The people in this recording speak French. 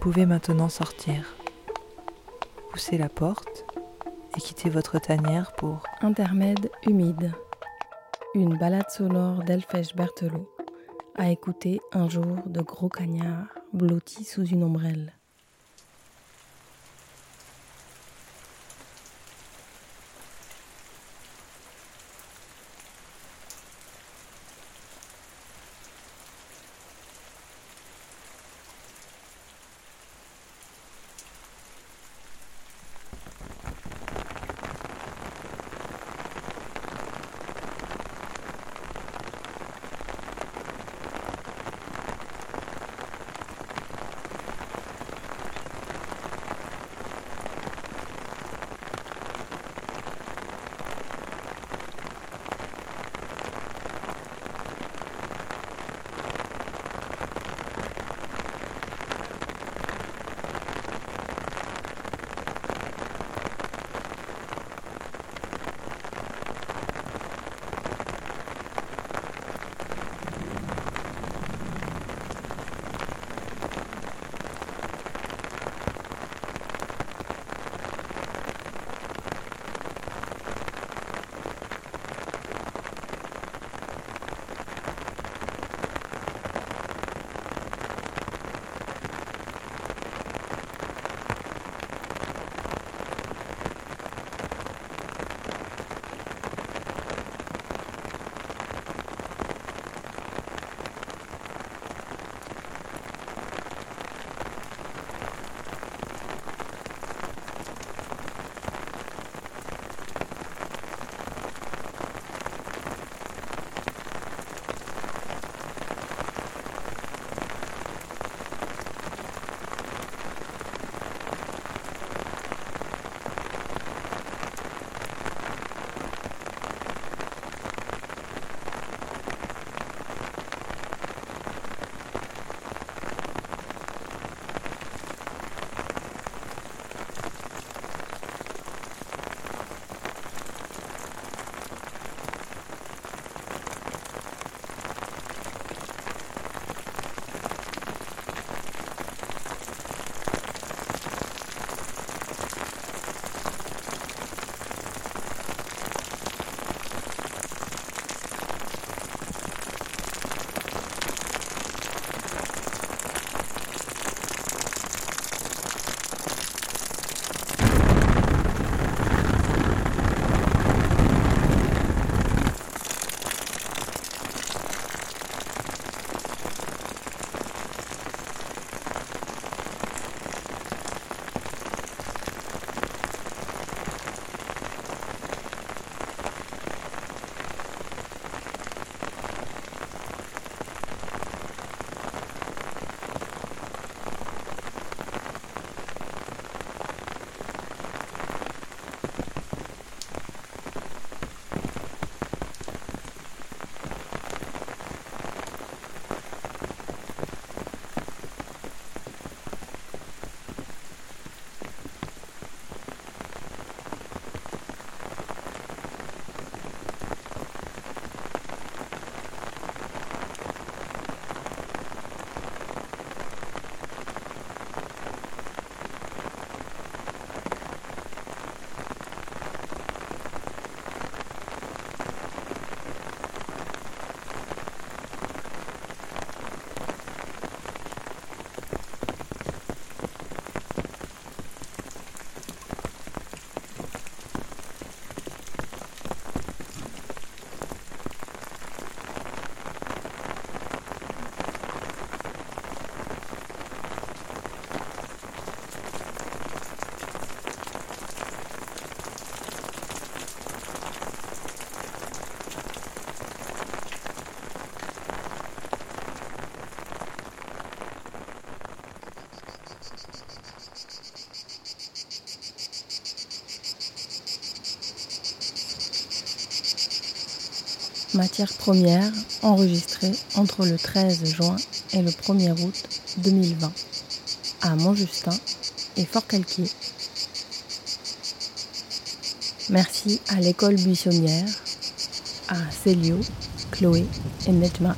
pouvez maintenant sortir. Poussez la porte et quittez votre tanière pour Intermède humide. Une balade sonore d'Elfèche Berthelot à écouter un jour de gros cagnards blottis sous une ombrelle. Matière première enregistrée entre le 13 juin et le 1er août 2020 à Montjustin et Fort-Calquier. Merci à l'école buissonnière, à Célio, Chloé et Netma